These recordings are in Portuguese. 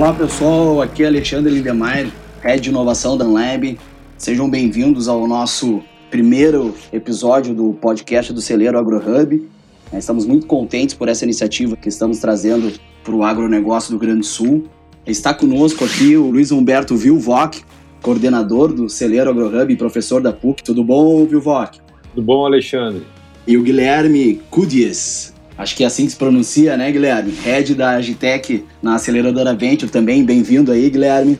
Olá pessoal, aqui é Alexandre Lindemeyer, Head de Inovação da Unlab. Sejam bem-vindos ao nosso primeiro episódio do podcast do Celeiro AgroHub. Estamos muito contentes por essa iniciativa que estamos trazendo para o agronegócio do Rio Grande do Sul. Está conosco aqui o Luiz Humberto Vilvoc, coordenador do Celeiro AgroHub e professor da PUC. Tudo bom, Vilvoc? Tudo bom, Alexandre? E o Guilherme Cudies, acho que é assim que se pronuncia, né, Guilherme? Head da Agitec na aceleradora Venture também. Bem-vindo aí, Guilherme.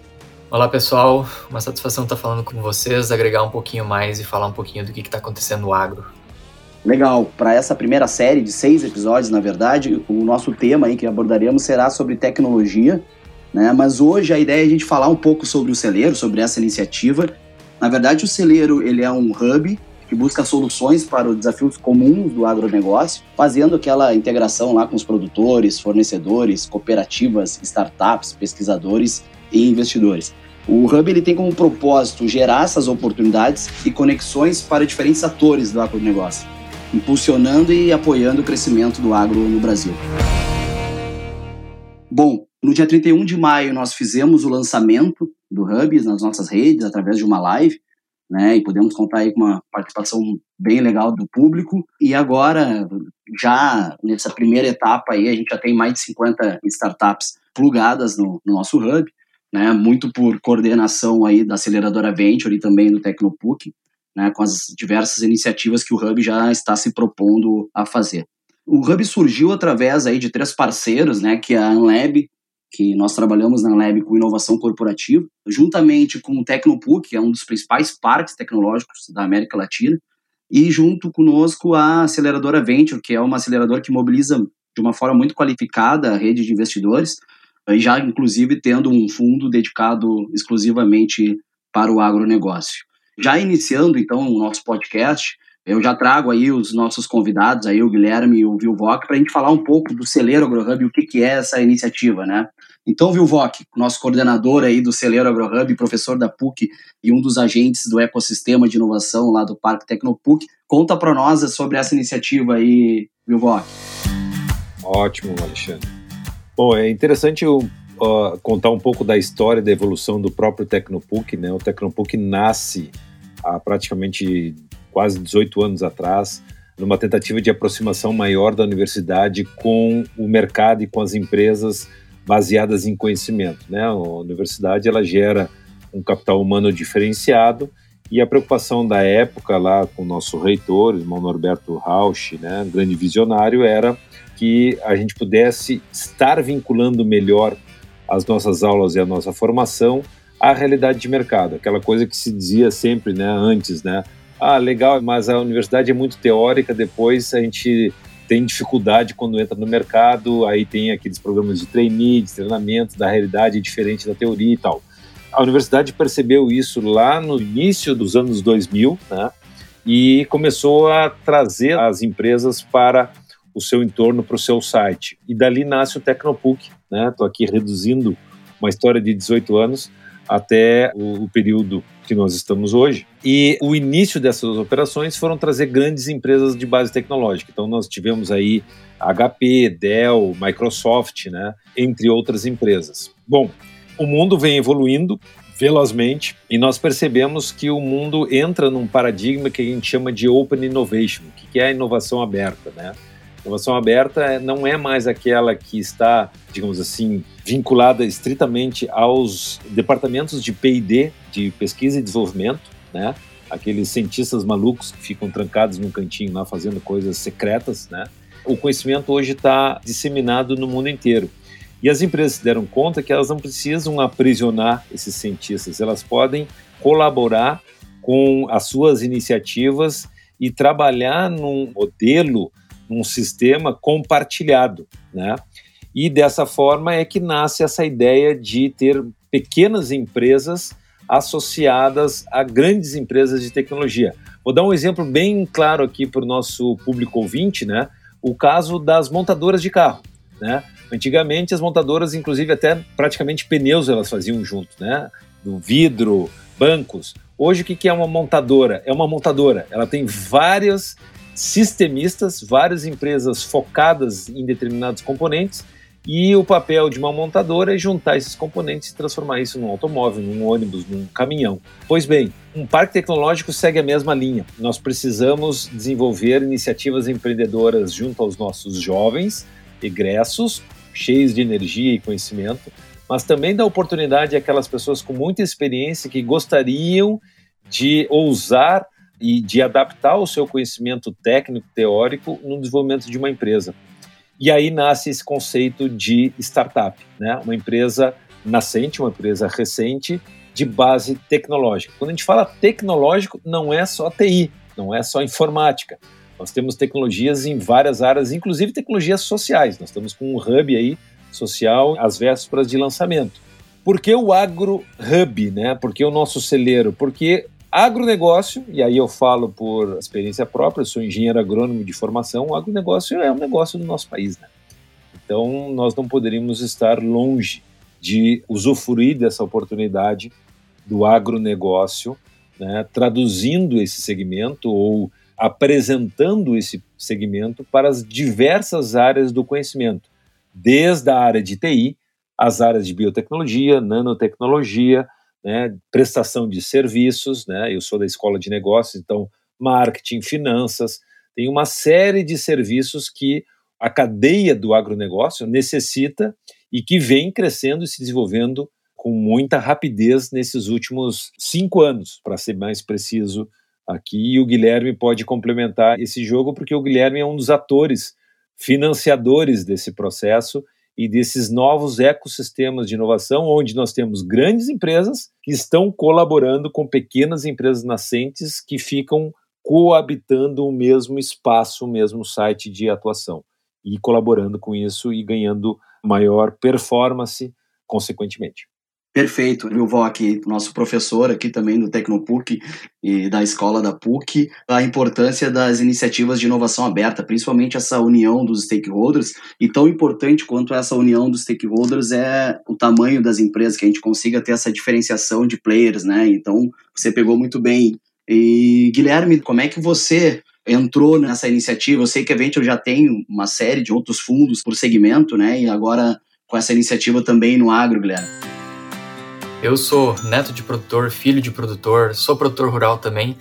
Olá pessoal, uma satisfação estar falando com vocês, agregar um pouquinho mais e falar um pouquinho do que está acontecendo no agro. Legal, para essa primeira série de seis episódios, na verdade, o nosso tema aí que abordaremos será sobre tecnologia, né? Mas hoje a ideia é a gente falar um pouco sobre o celeiro, sobre essa iniciativa. Na verdade, o celeiro ele é um hub que busca soluções para os desafios comuns do agronegócio, fazendo aquela integração lá com os produtores, fornecedores, cooperativas, startups, pesquisadores e investidores. O Hub ele tem como propósito gerar essas oportunidades e conexões para diferentes atores do agronegócio, impulsionando e apoiando o crescimento do agro no Brasil. Bom, no dia 31 de maio nós fizemos o lançamento do Hub nas nossas redes através de uma live, né? E podemos contar aí com uma participação bem legal do público. E agora, já nessa primeira etapa aí, a gente já tem mais de 50 startups plugadas no, no nosso Hub né, muito por coordenação aí da aceleradora Venture e também do Tecnopuc, né, com as diversas iniciativas que o Hub já está se propondo a fazer. O Hub surgiu através aí de três parceiros, né, que é a Unlab, que nós trabalhamos na Unlab com inovação corporativa, juntamente com o Tecnopuc, que é um dos principais parques tecnológicos da América Latina, e junto conosco a aceleradora Venture, que é uma aceleradora que mobiliza de uma forma muito qualificada a rede de investidores, já inclusive tendo um fundo dedicado exclusivamente para o agronegócio. Já iniciando então o nosso podcast, eu já trago aí os nossos convidados, aí o Guilherme e o Vilvoc, para a gente falar um pouco do Celeiro AgroHub e o que, que é essa iniciativa, né? Então, Vilvoc, nosso coordenador aí do Celeiro AgroHub, professor da PUC e um dos agentes do ecossistema de inovação lá do Parque Tecnopuc, conta para nós sobre essa iniciativa aí, Vilvoc. Ótimo, Alexandre. Bom, é interessante uh, contar um pouco da história da evolução do próprio Tecnopuc. Né? O Tecnopuc nasce há praticamente quase 18 anos atrás, numa tentativa de aproximação maior da universidade com o mercado e com as empresas baseadas em conhecimento. Né? A universidade ela gera um capital humano diferenciado e a preocupação da época lá com o nosso reitor, o irmão Norberto Rausch, né, grande visionário, era que a gente pudesse estar vinculando melhor as nossas aulas e a nossa formação à realidade de mercado, aquela coisa que se dizia sempre, né, antes, né, ah, legal, mas a universidade é muito teórica, depois a gente tem dificuldade quando entra no mercado, aí tem aqueles programas de trainee, de treinamento, da realidade diferente da teoria e tal. A universidade percebeu isso lá no início dos anos 2000, né, e começou a trazer as empresas para o seu entorno para o seu site. E dali nasce o Tecnopuc, né? Estou aqui reduzindo uma história de 18 anos até o, o, período que nós estamos hoje. E o início dessas operações foram trazer grandes empresas de base tecnológica. Então nós tivemos aí HP, Dell, Microsoft, né? Entre outras empresas. Bom, o mundo vem evoluindo velozmente e nós percebemos que o mundo entra num paradigma que a gente chama de Open Innovation, que é a inovação aberta, né? Inovação aberta não é mais aquela que está, digamos assim, vinculada estritamente aos departamentos de P&D, de pesquisa e desenvolvimento, né? Aqueles cientistas malucos que ficam trancados num cantinho lá fazendo coisas secretas, né? O conhecimento hoje está disseminado no mundo inteiro. E as empresas se deram conta que elas não precisam aprisionar esses cientistas, elas podem colaborar com as suas iniciativas e trabalhar num modelo um sistema compartilhado, né? E dessa forma é que nasce essa ideia de ter pequenas empresas associadas a grandes empresas de tecnologia. Vou dar um exemplo bem claro aqui para o nosso público ouvinte, né? O caso das montadoras de carro, né? Antigamente as montadoras, inclusive até praticamente pneus elas faziam junto, né? Do vidro, bancos. Hoje o que é uma montadora? É uma montadora. Ela tem várias sistemistas, várias empresas focadas em determinados componentes E o papel de uma montadora é juntar esses componentes e transformar isso num automóvel, num ônibus, num caminhão. Pois bem, um parque tecnológico segue a mesma linha. Nós precisamos desenvolver iniciativas empreendedoras junto aos nossos jovens, egressos, cheios de energia e conhecimento, mas também dar oportunidade àquelas pessoas com muita experiência que gostariam de ousar e de adaptar o seu conhecimento técnico, teórico, no desenvolvimento de uma empresa. E aí nasce esse conceito de startup, né? uma empresa nascente, uma empresa recente, de base tecnológica. Quando a gente fala tecnológico, não é só TI, não é só informática. Nós temos tecnologias em várias áreas, inclusive tecnologias sociais. Nós estamos com um hub aí social às vésperas de lançamento. Por que o Agro Hub, né? Por que o nosso celeiro? Porque Agronegócio, e aí eu falo por experiência própria, sou engenheiro agrônomo de formação, o agronegócio é um negócio do nosso país, né? Então nós não poderíamos estar longe de usufruir dessa oportunidade do agronegócio, né, traduzindo esse segmento ou apresentando esse segmento para as diversas áreas do conhecimento, desde a área de TI, as áreas de biotecnologia, nanotecnologia, né, prestação de serviços, né, eu sou da escola de negócios, então marketing, finanças, tem uma série de serviços que a cadeia do agronegócio necessita e que vem crescendo e se desenvolvendo com muita rapidez nesses últimos cinco anos, para ser mais preciso aqui. E o Guilherme pode complementar esse jogo, porque o Guilherme é um dos atores financiadores desse processo e desses novos ecossistemas de inovação, onde nós temos grandes empresas que estão colaborando com pequenas empresas nascentes que ficam coabitando o mesmo espaço, o mesmo site de atuação e colaborando com isso e ganhando maior performance consequentemente. Perfeito, Vilvó aqui, nosso professor aqui também do Tecnopuc e da escola da PUC, a importância das iniciativas de inovação aberta, principalmente essa união dos stakeholders, e tão importante quanto essa união dos stakeholders é o tamanho das empresas, que a gente consiga ter essa diferenciação de players, né? Então, você pegou muito bem. E Guilherme, como é que você entrou nessa iniciativa? Eu sei que a Venture já tem uma série de outros fundos por segmento, né? E agora com essa iniciativa também no agro, Guilherme. Eu sou neto de produtor, filho de produtor, sou produtor rural também.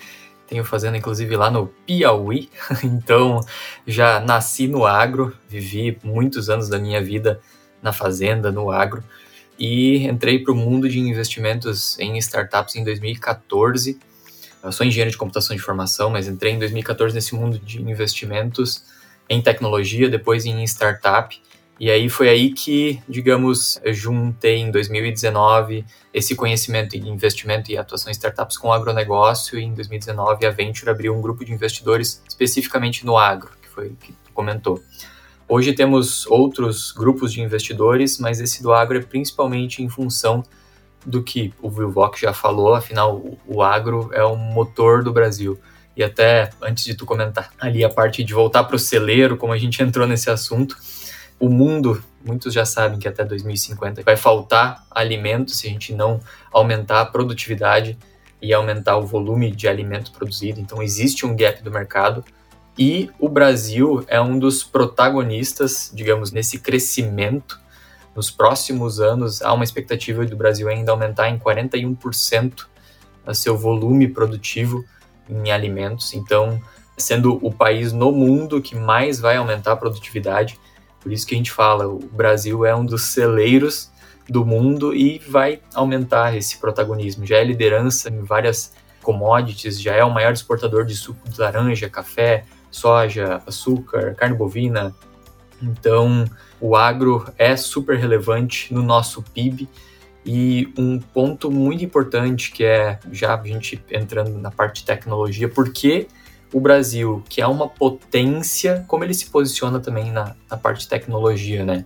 Tenho fazenda inclusive lá no Piauí, então já nasci no agro, vivi muitos anos da minha vida na fazenda, no agro, e entrei para o mundo de investimentos em startups em 2014. Eu sou engenheiro de computação de formação, mas entrei em 2014 nesse mundo de investimentos em tecnologia, depois em startup. E aí foi aí que, digamos, juntei em 2019 esse conhecimento em investimento e atuação em startups com agronegócio e em 2019 a Venture abriu um grupo de investidores especificamente no agro, que foi o que comentou. Hoje temos outros grupos de investidores, mas esse do agro é principalmente em função do que o Vilvoc já falou, afinal o agro é o motor do Brasil. E até antes de tu comentar ali a parte de voltar para o celeiro, como a gente entrou nesse assunto, o mundo, muitos já sabem que até 2050 vai faltar alimento se a gente não aumentar a produtividade e aumentar o volume de alimento produzido. Então existe um gap do mercado e o Brasil é um dos protagonistas, digamos, nesse crescimento. Nos próximos anos, há uma expectativa do Brasil ainda aumentar em 41% o seu volume produtivo em alimentos. Então, sendo o país no mundo que mais vai aumentar a produtividade, por isso que a gente fala, o Brasil é um dos celeiros do mundo e vai aumentar esse protagonismo. Já é liderança em várias commodities, já é o maior exportador de suco de laranja, café, soja, açúcar, carne bovina. Então, o agro é super relevante no nosso PIB. E um ponto muito importante que é, já a gente entrando na parte de tecnologia, porque o Brasil, que é uma potência, como ele se posiciona também na, na parte de tecnologia, né?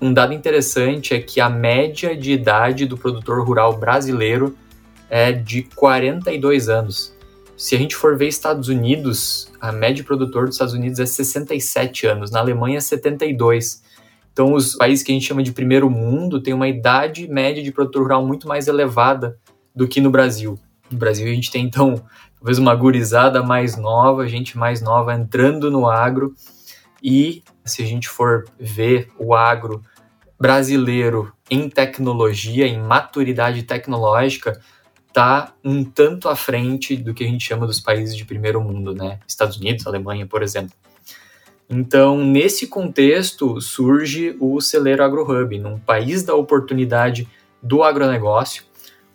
Um dado interessante é que a média de idade do produtor rural brasileiro é de 42 anos. Se a gente for ver Estados Unidos, a média de produtor dos Estados Unidos é 67 anos, na Alemanha 72. Então, os países que a gente chama de primeiro mundo têm uma idade média de produtor rural muito mais elevada do que no Brasil. No Brasil, a gente tem, então, talvez uma gurizada mais nova, gente mais nova entrando no agro. E se a gente for ver o agro brasileiro em tecnologia, em maturidade tecnológica, está um tanto à frente do que a gente chama dos países de primeiro mundo, né? Estados Unidos, Alemanha, por exemplo. Então, nesse contexto, surge o Celeiro AgroHub, num país da oportunidade do agronegócio,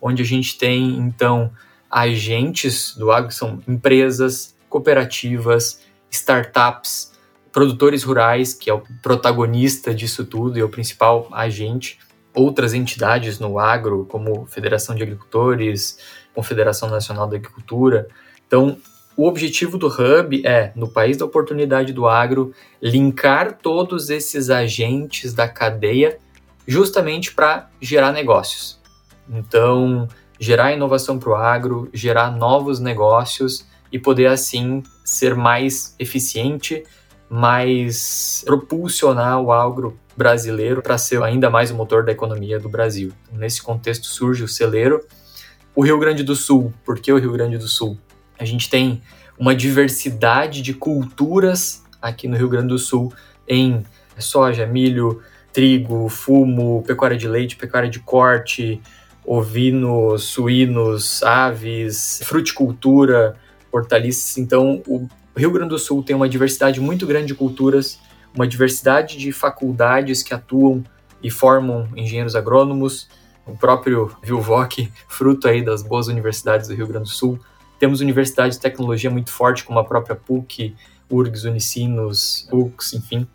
onde a gente tem, então, agentes do agro, que são empresas, cooperativas, startups, produtores rurais, que é o protagonista disso tudo e é o principal agente, outras entidades no agro, como Federação de Agricultores, Confederação Nacional da Agricultura. Então, o objetivo do Hub é, no país da oportunidade do agro, linkar todos esses agentes da cadeia justamente para gerar negócios. Então, gerar inovação para o agro, gerar novos negócios e poder assim ser mais eficiente, mais propulsionar o agro brasileiro para ser ainda mais o motor da economia do Brasil. Então, nesse contexto surge o celeiro. O Rio Grande do Sul, por que o Rio Grande do Sul? A gente tem uma diversidade de culturas aqui no Rio Grande do Sul em soja, milho, trigo, fumo, pecuária de leite, pecuária de corte, ovinos, suínos, aves, fruticultura, hortaliças. Então, o Rio Grande do Sul tem uma diversidade muito grande de culturas uma diversidade de faculdades que atuam e formam engenheiros agrônomos, o próprio Vilvoc, fruto aí das boas universidades do Rio Grande do Sul. Temos universidades de tecnologia muito forte, como a própria PUC, URGS, Unicinos, UX, enfim.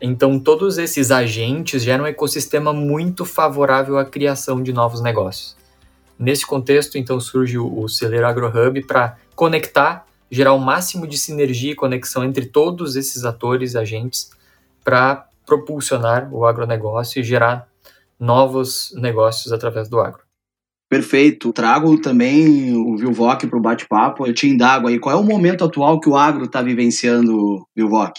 Então, todos esses agentes geram um ecossistema muito favorável à criação de novos negócios. Nesse contexto, então, surge o Celeiro AgroHub para conectar gerar o máximo de sinergia e conexão entre todos esses atores agentes para propulsionar o agronegócio e gerar novos negócios através do agro. Perfeito. Trago também o Vilvoc para o bate-papo. Eu te indago aí, qual é o momento atual que o agro está vivenciando, Vilvoc?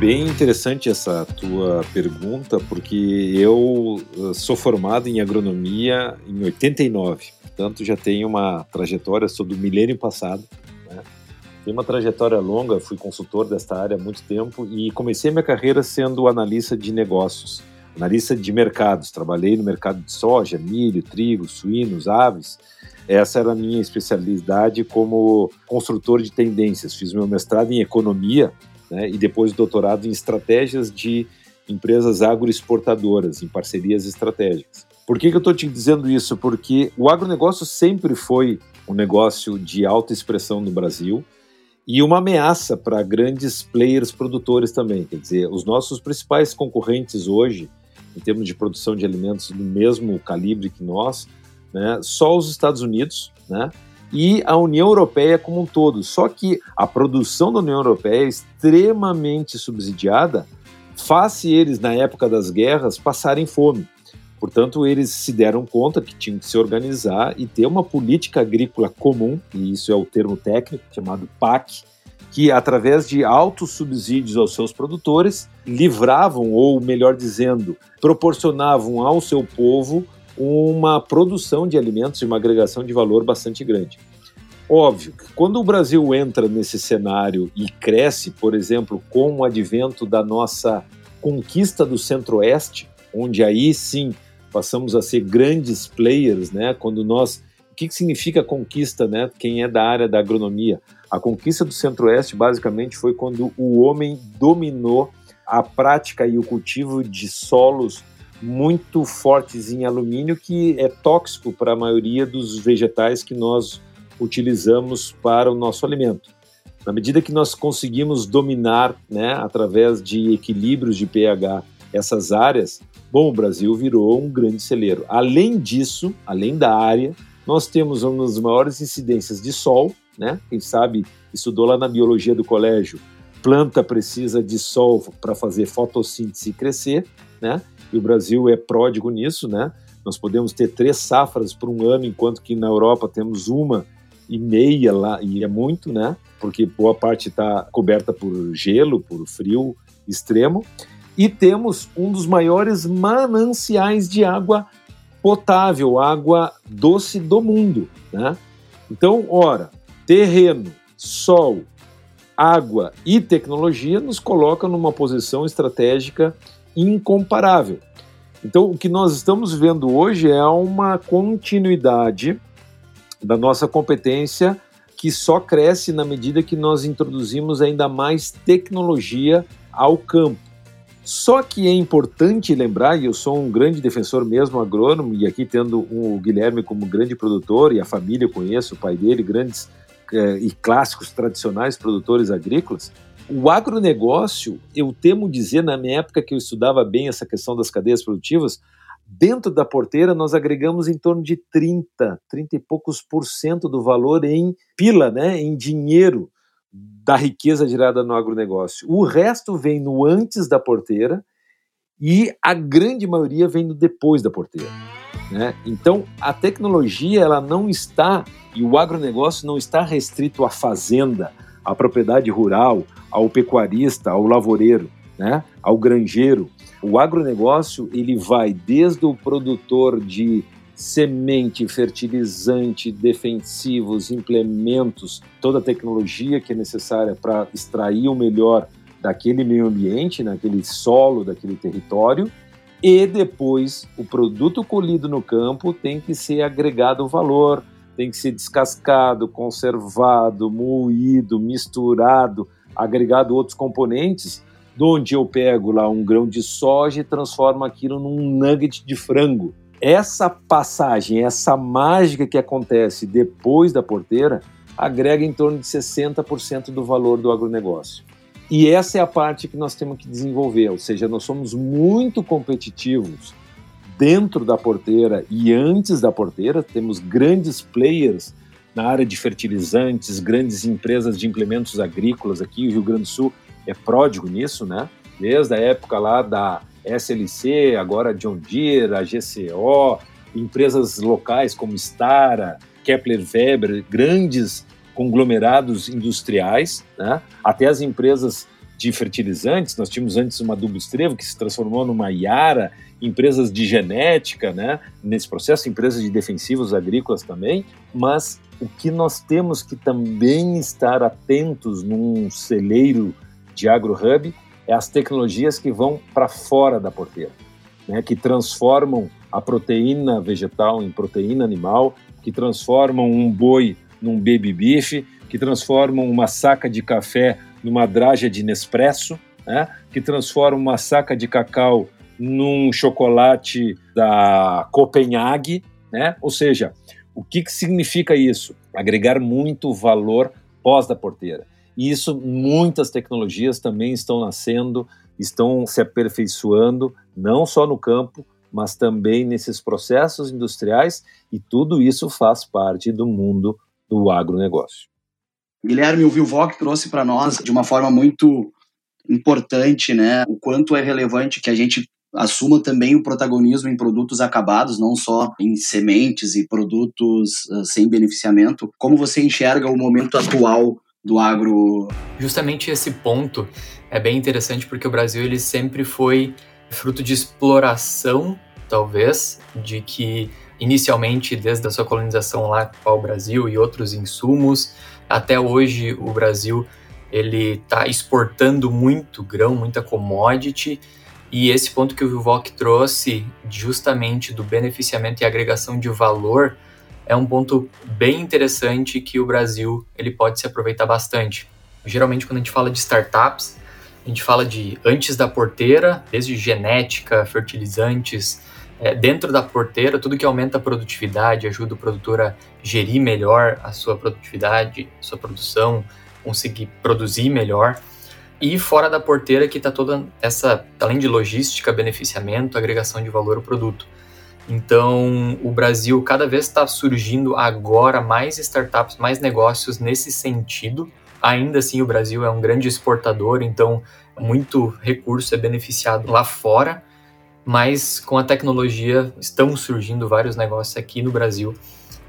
Bem interessante essa tua pergunta, porque eu sou formado em agronomia em 89 portanto já tenho uma trajetória, sou do milênio passado, né? Tenho uma trajetória longa, fui consultor desta área há muito tempo e comecei minha carreira sendo analista de negócios, analista de mercados. Trabalhei no mercado de soja, milho, trigo, suínos, aves. Essa era a minha especialidade como construtor de tendências. Fiz meu mestrado em economia né, e depois doutorado em estratégias de empresas agroexportadoras, em parcerias estratégicas. Por que, que eu estou te dizendo isso? Porque o agronegócio sempre foi um negócio de alta expressão no Brasil e uma ameaça para grandes players produtores também. Quer dizer, os nossos principais concorrentes hoje, em termos de produção de alimentos do mesmo calibre que nós, né, só os Estados Unidos, né, e a União Europeia como um todo. Só que a produção da União Europeia é extremamente subsidiada, faz eles, na época das guerras, passarem fome. Portanto, eles se deram conta que tinham que se organizar e ter uma política agrícola comum, e isso é o termo técnico chamado PAC, que através de altos subsídios aos seus produtores livravam, ou melhor dizendo, proporcionavam ao seu povo uma produção de alimentos e uma agregação de valor bastante grande. Óbvio que quando o Brasil entra nesse cenário e cresce, por exemplo, com o advento da nossa conquista do Centro-Oeste, onde aí sim passamos a ser grandes players, né? Quando nós, o que, que significa conquista, né? Quem é da área da agronomia, a conquista do Centro-Oeste basicamente foi quando o homem dominou a prática e o cultivo de solos muito fortes em alumínio que é tóxico para a maioria dos vegetais que nós utilizamos para o nosso alimento. Na medida que nós conseguimos dominar, né, através de equilíbrios de pH, essas áreas, bom, o Brasil virou um grande celeiro. Além disso, além da área, nós temos uma das maiores incidências de sol, né? Quem sabe estudou lá na biologia do colégio, planta precisa de sol para fazer fotossíntese e crescer, né? E o Brasil é pródigo nisso, né? Nós podemos ter três safras por um ano, enquanto que na Europa temos uma e meia lá, e é muito, né? Porque boa parte está coberta por gelo, por frio extremo e temos um dos maiores mananciais de água potável, água doce do mundo. Né? Então, ora, terreno, sol, água e tecnologia nos colocam numa posição estratégica incomparável. Então, o que nós estamos vendo hoje é uma continuidade da nossa competência que só cresce na medida que nós introduzimos ainda mais tecnologia ao campo. Só que é importante lembrar, e eu sou um grande defensor mesmo agrônomo, e aqui tendo o Guilherme como grande produtor, e a família eu conheço, o pai dele, grandes eh, e clássicos tradicionais produtores agrícolas, o agronegócio, eu temo dizer, na minha época que eu estudava bem essa questão das cadeias produtivas, dentro da porteira nós agregamos em torno de 30, 30 e poucos por cento do valor em pila, né, em dinheiro da riqueza gerada no agronegócio. O resto vem no antes da porteira e a grande maioria vem no depois da porteira. Né? Então, a tecnologia ela não está, e o agronegócio não está restrito à fazenda, à propriedade rural, ao pecuarista, ao lavoureiro, né? ao granjeiro. O agronegócio ele vai desde o produtor de semente, fertilizante, defensivos, implementos, toda a tecnologia que é necessária para extrair o melhor daquele meio ambiente, naquele solo, daquele território, e depois o produto colhido no campo tem que ser agregado valor, tem que ser descascado, conservado, moído, misturado, agregado outros componentes, onde eu pego lá um grão de soja e transformo aquilo num nugget de frango. Essa passagem, essa mágica que acontece depois da porteira, agrega em torno de 60% do valor do agronegócio. E essa é a parte que nós temos que desenvolver, ou seja, nós somos muito competitivos dentro da porteira e antes da porteira, temos grandes players na área de fertilizantes, grandes empresas de implementos agrícolas aqui, o Rio Grande do Sul é pródigo nisso, né? Desde a época lá da SLC, agora John Deere, a GCO, empresas locais como Stara, Kepler Weber, grandes conglomerados industriais, né? até as empresas de fertilizantes, nós tínhamos antes uma Adubo Estrevo que se transformou numa Iara, empresas de genética, né, nesse processo, empresas de defensivos agrícolas também, mas o que nós temos que também estar atentos num celeiro de AgroHub é as tecnologias que vão para fora da porteira, né, que transformam a proteína vegetal em proteína animal, que transformam um boi num baby beef, que transformam uma saca de café numa draja de Nespresso, né, que transforma uma saca de cacau num chocolate da Copenhague, né? Ou seja, o que, que significa isso? Agregar muito valor pós da porteira. E isso, muitas tecnologias também estão nascendo, estão se aperfeiçoando, não só no campo, mas também nesses processos industriais, e tudo isso faz parte do mundo do agronegócio. Guilherme, o Vilvoc trouxe para nós de uma forma muito importante, né, o quanto é relevante que a gente assuma também o protagonismo em produtos acabados, não só em sementes e produtos uh, sem beneficiamento. Como você enxerga o momento atual do agro? Justamente esse ponto é bem interessante porque o Brasil ele sempre foi fruto de exploração, talvez, de que inicialmente desde a sua colonização lá ao Brasil e outros insumos até hoje o Brasil ele está exportando muito grão, muita commodity, e esse ponto que o Vivok trouxe, justamente do beneficiamento e agregação de valor, é um ponto bem interessante que o Brasil ele pode se aproveitar bastante. Geralmente, quando a gente fala de startups, a gente fala de antes da porteira, desde genética, fertilizantes, é, dentro da porteira, tudo que aumenta a produtividade, ajuda o produtor a gerir melhor a sua produtividade, sua produção, conseguir produzir melhor. E fora da porteira que está toda essa, além de logística, beneficiamento, agregação de valor ao produto. Então, o Brasil cada vez está surgindo agora mais startups, mais negócios nesse sentido. Ainda assim, o Brasil é um grande exportador, então muito recurso é beneficiado lá fora mas com a tecnologia estão surgindo vários negócios aqui no Brasil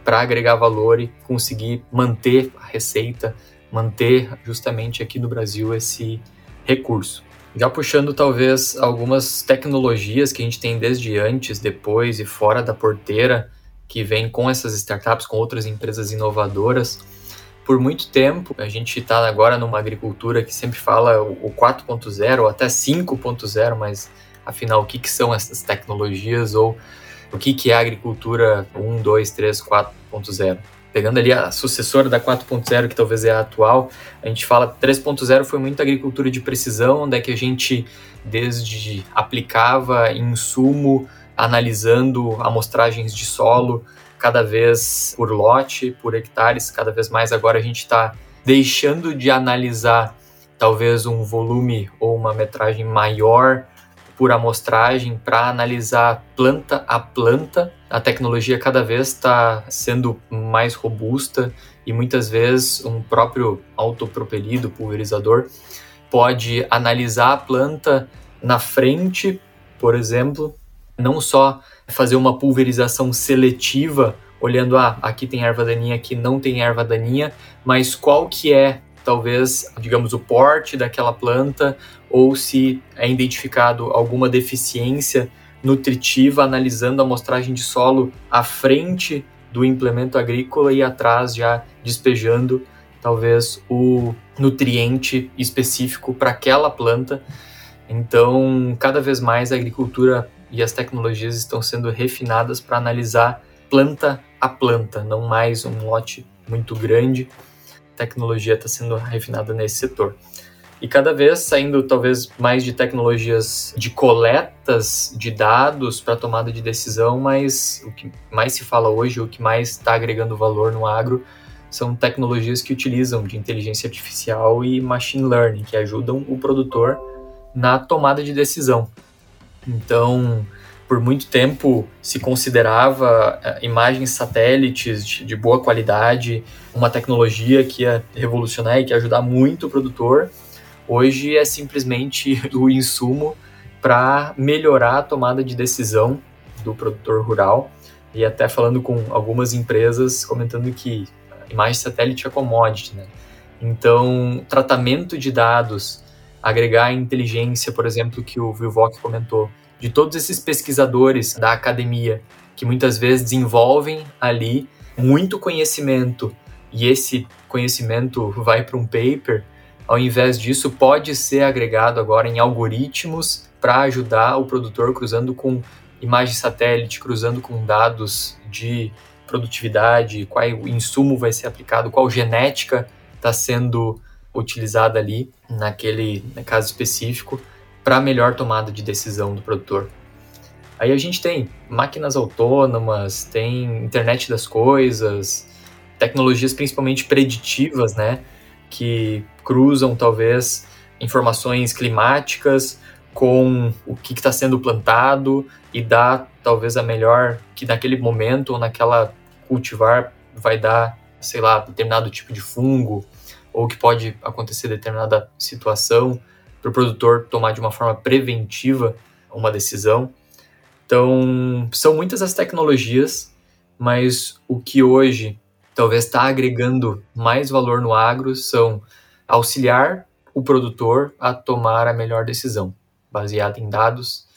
para agregar valor e conseguir manter a receita, manter justamente aqui no Brasil esse recurso. Já puxando talvez algumas tecnologias que a gente tem desde antes, depois e fora da porteira, que vem com essas startups, com outras empresas inovadoras. Por muito tempo, a gente está agora numa agricultura que sempre fala o 4.0 ou até 5.0, mas afinal, o que, que são essas tecnologias ou o que, que é a agricultura 1, 2, 3, 4.0. Pegando ali a sucessora da 4.0, que talvez é a atual, a gente fala 3.0 foi muito agricultura de precisão, onde é que a gente desde aplicava insumo, analisando amostragens de solo, cada vez por lote, por hectares, cada vez mais agora a gente está deixando de analisar talvez um volume ou uma metragem maior por amostragem para analisar planta a planta. A tecnologia cada vez está sendo mais robusta e muitas vezes um próprio autopropelido pulverizador pode analisar a planta na frente, por exemplo, não só fazer uma pulverização seletiva, olhando, ah, aqui tem erva daninha, aqui não tem erva daninha, mas qual que é, talvez, digamos, o porte daquela planta, ou se é identificado alguma deficiência nutritiva, analisando a amostragem de solo à frente do implemento agrícola e atrás já despejando talvez o nutriente específico para aquela planta. Então, cada vez mais a agricultura e as tecnologias estão sendo refinadas para analisar planta a planta, não mais um lote muito grande. Tecnologia está sendo refinada nesse setor. E cada vez saindo talvez mais de tecnologias de coletas de dados para tomada de decisão, mas o que mais se fala hoje, o que mais está agregando valor no agro, são tecnologias que utilizam de inteligência artificial e machine learning, que ajudam o produtor na tomada de decisão. Então, por muito tempo se considerava eh, imagens satélites de, boa qualidade uma tecnologia que ia revolucionar e que ia ajudar muito o produtor. Hoje é simplesmente o insumo para melhorar a tomada de decisão do produtor rural. E até falando com algumas empresas comentando que imagem satélite é commodity, né? Então, tratamento de dados agregar inteligência, por exemplo, que o Vilvoc comentou, de todos esses pesquisadores da academia que muitas vezes desenvolvem ali muito conhecimento. E esse conhecimento vai para um paper, ao invés disso pode ser agregado agora em algoritmos para ajudar o produtor cruzando com imagem satélite, cruzando com dados de produtividade, qual insumo vai ser aplicado, qual genética está sendo utilizada ali naquele caso específico para melhor tomada de decisão do produtor. Aí a gente tem máquinas autônomas, tem internet das coisas, tecnologias principalmente preditivas, né, que cruzam talvez informações climáticas com o que está sendo plantado e dá talvez a melhor que naquele momento ou naquela cultivar vai dar, sei lá, determinado tipo de fungo ou que pode acontecer determinada situação para o produtor tomar de uma forma preventiva uma decisão. Então, são muitas as tecnologias, mas o que hoje talvez está agregando mais valor no agro são auxiliar o produtor a tomar a melhor decisão, baseado em dados,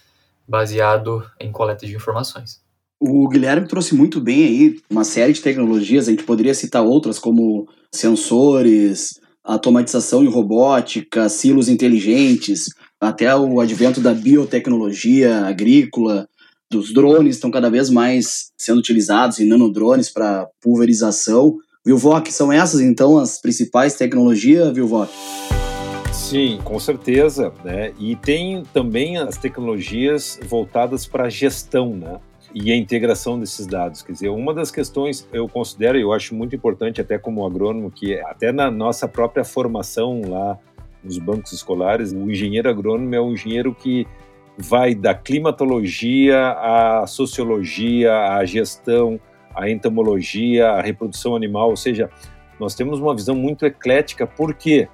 baseado em coleta de informações. O Guilherme trouxe muito bem aí uma série de tecnologias, a gente poderia citar outras como sensores, automatização e robótica, silos inteligentes, até o advento da biotecnologia agrícola, dos drones estão cada vez mais sendo utilizados em nanodrones para pulverização. Vilvoc, são essas então as principais tecnologias, Vilvoc? Sim, com certeza, né? E tem também as tecnologias voltadas para a gestão, né? E a integração desses dados. Quer dizer, uma das questões eu considero, e eu acho muito importante até como agrônomo, que até na nossa própria formação lá nos bancos escolares, o engenheiro agrônomo é um engenheiro que vai da climatologia à sociologia, à gestão, à entomologia, à reprodução animal, ou seja, nós temos uma visão muito eclética. Por quê?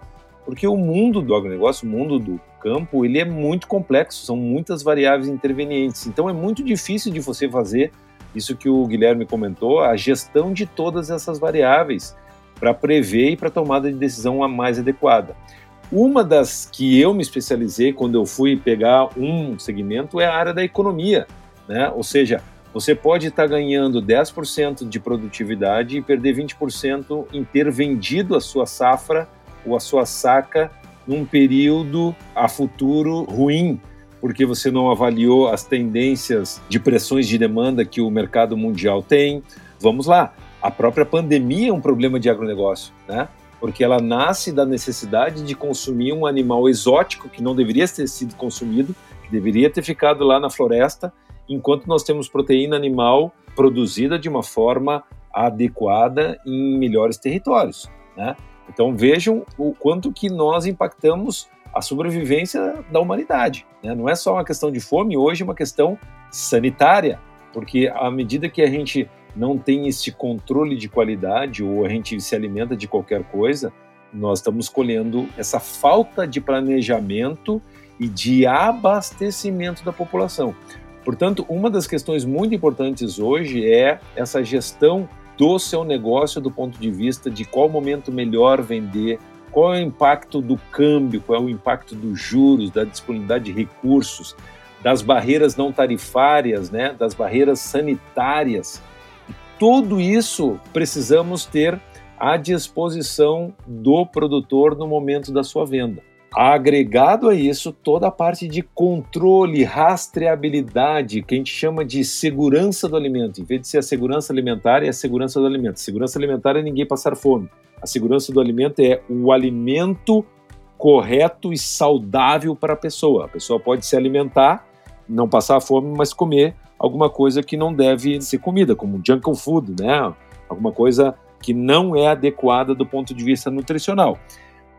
Porque o mundo do agronegócio, o mundo do campo, ele é muito complexo, são muitas variáveis intervenientes. Então é muito difícil de você fazer isso que o Guilherme comentou, a gestão de todas essas variáveis para prever e para tomada de decisão a mais adequada. Uma das que eu me especializei quando eu fui pegar um segmento é a área da economia, né? Ou seja, você pode estar tá ganhando 10% de produtividade e perder 20% em ter vendido a sua safra ou a sua saca num período a futuro ruim, porque você não avaliou as tendências de pressões de demanda que o mercado mundial tem. Vamos lá, a própria pandemia é um problema de agronegócio, né? Porque ela nasce da necessidade de consumir um animal exótico que não deveria ter sido consumido, que deveria ter ficado lá na floresta, enquanto nós temos proteína animal produzida de uma forma adequada em melhores territórios, né? Então vejam o quanto que nós impactamos a sobrevivência da humanidade. Né? Não é só uma questão de fome, hoje é uma questão sanitária, porque à medida que a gente não tem esse controle de qualidade ou a gente se alimenta de qualquer coisa, nós estamos colhendo essa falta de planejamento e de abastecimento da população. Portanto, uma das questões muito importantes hoje é essa gestão do seu negócio do ponto de vista de qual momento melhor vender, qual é o impacto do câmbio, qual é o impacto dos juros, da disponibilidade de recursos, das barreiras não tarifárias, né, das barreiras sanitárias. tudo isso precisamos ter à disposição do produtor no momento da sua venda. Agregado a isso, toda a parte de controle, rastreabilidade, que a gente chama de segurança do alimento. Em vez de ser a segurança alimentar, é a segurança do alimento. Segurança alimentar é ninguém passar fome. A segurança do alimento é o alimento correto e saudável para a pessoa. A pessoa pode se alimentar, não passar fome, mas comer alguma coisa que não deve ser comida, como junk food, né? Alguma coisa que não é adequada do ponto de vista nutricional.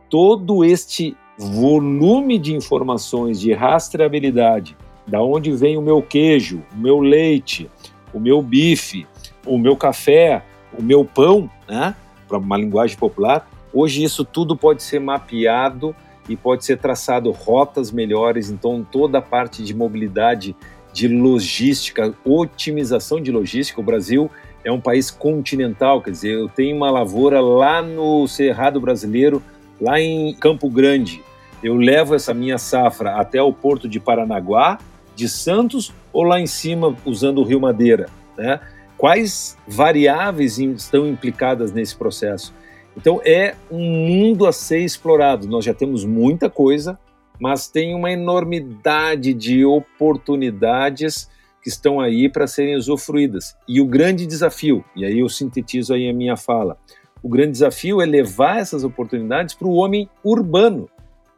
Todo este volume de informações de rastreabilidade, da onde vem o meu queijo, o meu leite, o meu bife, o meu café, o meu pão, né? para uma linguagem popular, hoje isso tudo pode ser mapeado e pode ser traçado rotas melhores, então toda a parte de mobilidade, de logística, otimização de logística, o Brasil é um país continental, quer dizer, eu tenho uma lavoura lá no Cerrado Brasileiro, lá em Campo Grande, eu levo essa minha safra até o porto de Paranaguá, de Santos ou lá em cima usando o Rio Madeira, né? quais variáveis estão implicadas nesse processo. Então é um mundo a ser explorado. Nós já temos muita coisa, mas tem uma enormidade de oportunidades que estão aí para serem usufruídas. E o grande desafio, e aí eu sintetizo aí a minha fala, o grande desafio é levar essas oportunidades para o homem urbano,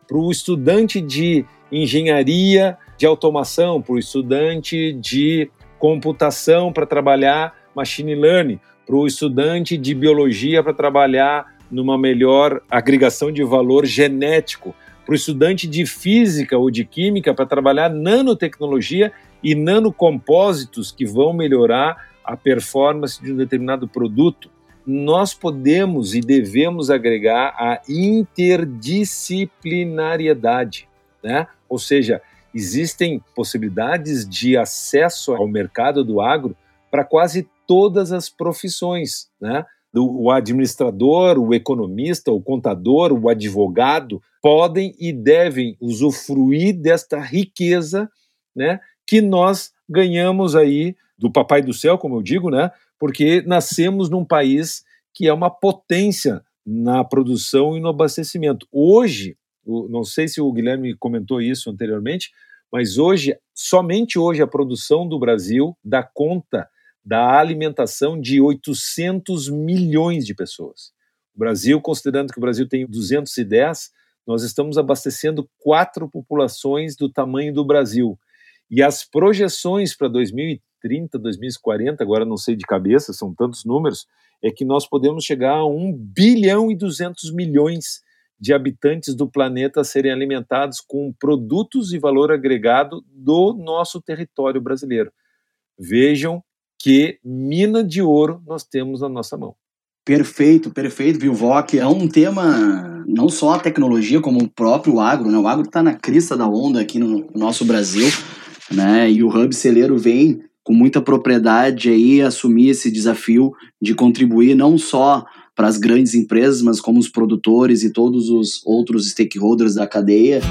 para o estudante de engenharia de automação, para o estudante de computação para trabalhar machine learning, para o estudante de biologia para trabalhar numa melhor agregação de valor genético, para o estudante de física ou de química para trabalhar nanotecnologia e nanocompósitos que vão melhorar a performance de um determinado produto. Nós podemos e devemos agregar a interdisciplinariedade, né? Ou seja, existem possibilidades de acesso ao mercado do agro para quase todas as profissões, né? O administrador, o economista, o contador, o advogado podem e devem usufruir desta riqueza, né? Que nós ganhamos aí do papai do céu, como eu digo, né? Porque nascemos num país que é uma potência na produção e no abastecimento. Hoje, não sei se o Guilherme comentou isso anteriormente, mas hoje, somente hoje, a produção do Brasil dá conta da alimentação de 800 milhões de pessoas. O Brasil, considerando que o Brasil tem 210, nós estamos abastecendo quatro populações do tamanho do Brasil. E as projeções para 2030, 2040, agora não sei de cabeça, são tantos números, é que nós podemos chegar a 1 bilhão e 200 milhões de habitantes do planeta serem alimentados com produtos e valor agregado do nosso território brasileiro. Vejam que mina de ouro nós temos na nossa mão. Perfeito, perfeito, Vilvoc. É um tema, não só a tecnologia, como o próprio agro, né? O agro está na crista da onda aqui no nosso Brasil, né? E o Hub Celeiro vem com muita propriedade aí assumir esse desafio de contribuir não só para as grandes empresas, mas como os produtores e todos os outros stakeholders da cadeia.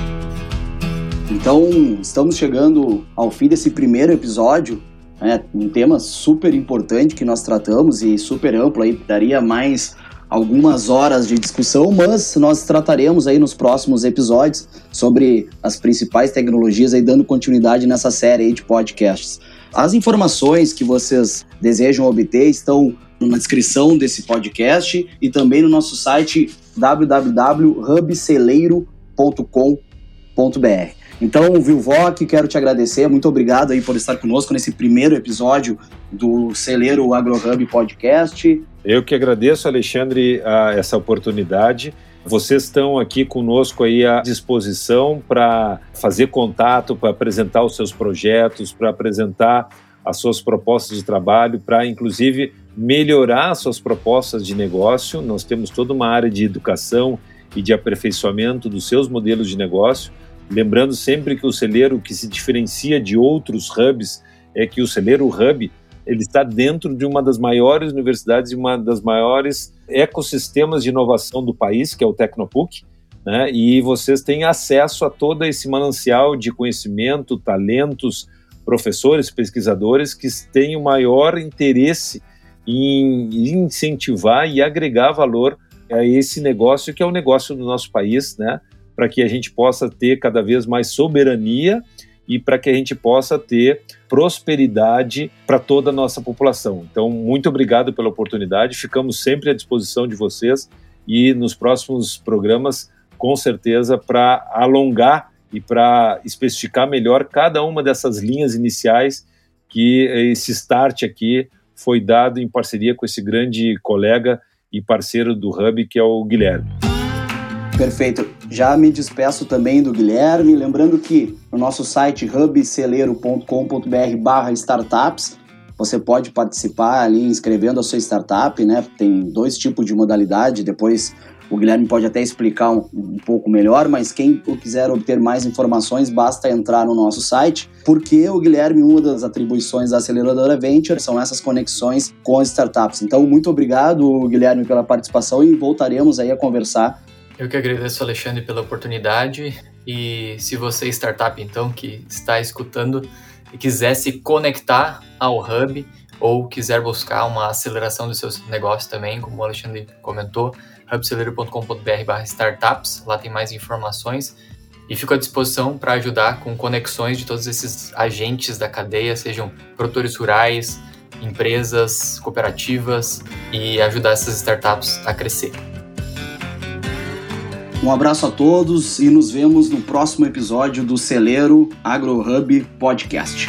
Então, estamos chegando ao fim desse primeiro episódio, né, um tema super importante que nós tratamos e super amplo aí, daria mais algumas horas de discussão, mas nós trataremos aí nos próximos episódios sobre as principais tecnologias aí dando continuidade nessa série aí de podcasts. As informações que vocês desejam obter estão na descrição desse podcast e também no nosso site www.hubceleiro.com.br. Então, Vilvoc, quero te agradecer, muito obrigado aí por estar conosco nesse primeiro episódio do Celeiro AgroHub Podcast. Eu que agradeço, Alexandre, essa oportunidade. Vocês estão aqui conosco aí à disposição para fazer contato, para apresentar os seus projetos, para apresentar as suas propostas de trabalho, para inclusive melhorar as suas propostas de negócio. Nós temos toda uma área de educação e de aperfeiçoamento dos seus modelos de negócio Lembrando sempre que o celeiro que se diferencia de outros hubs é que o celeiro hub ele está dentro de uma das maiores universidades e uma das maiores ecossistemas de inovação do país, que é o Tecnopuc, né? E vocês têm acesso a todo esse manancial de conhecimento, talentos, professores, pesquisadores que têm o maior interesse em incentivar e agregar valor a esse negócio que é o negócio do nosso país, né? para que a gente possa ter cada vez mais soberania e para que a gente possa ter prosperidade para toda a nossa população. Então, muito obrigado pela oportunidade, ficamos sempre à disposição de vocês e nos próximos programas, com certeza, para alongar e para especificar melhor cada uma dessas linhas iniciais que esse start aqui foi dado em parceria com esse grande colega e parceiro do Hub, que é o Guilherme. Perfeito. Já me despeço também do Guilherme, lembrando que no nosso site hubceleiro.com.br barra startups, você pode participar ali inscrevendo a sua startup, né? Tem dois tipos de modalidade, depois o Guilherme pode até explicar um, um, pouco melhor, mas quem quiser obter mais informações, basta entrar no nosso site, porque o Guilherme, uma das atribuições da aceleradora Venture são essas conexões com as startups. Então, muito obrigado, Guilherme, pela participação e voltaremos aí a conversar eu que agradeço, Alexandre, pela oportunidade. E se você, startup, então, que está escutando e quiser se conectar ao Hub ou quiser buscar uma aceleração dos seus negócios também, como o Alexandre comentou, hubceleiro.com.br startups, lá tem mais informações. E fico à disposição para ajudar com conexões de todos esses agentes da cadeia, sejam produtores rurais, empresas, cooperativas, e ajudar essas startups a crescer. Um abraço a todos e nos vemos no próximo episódio do Celeiro Agro Hub Podcast.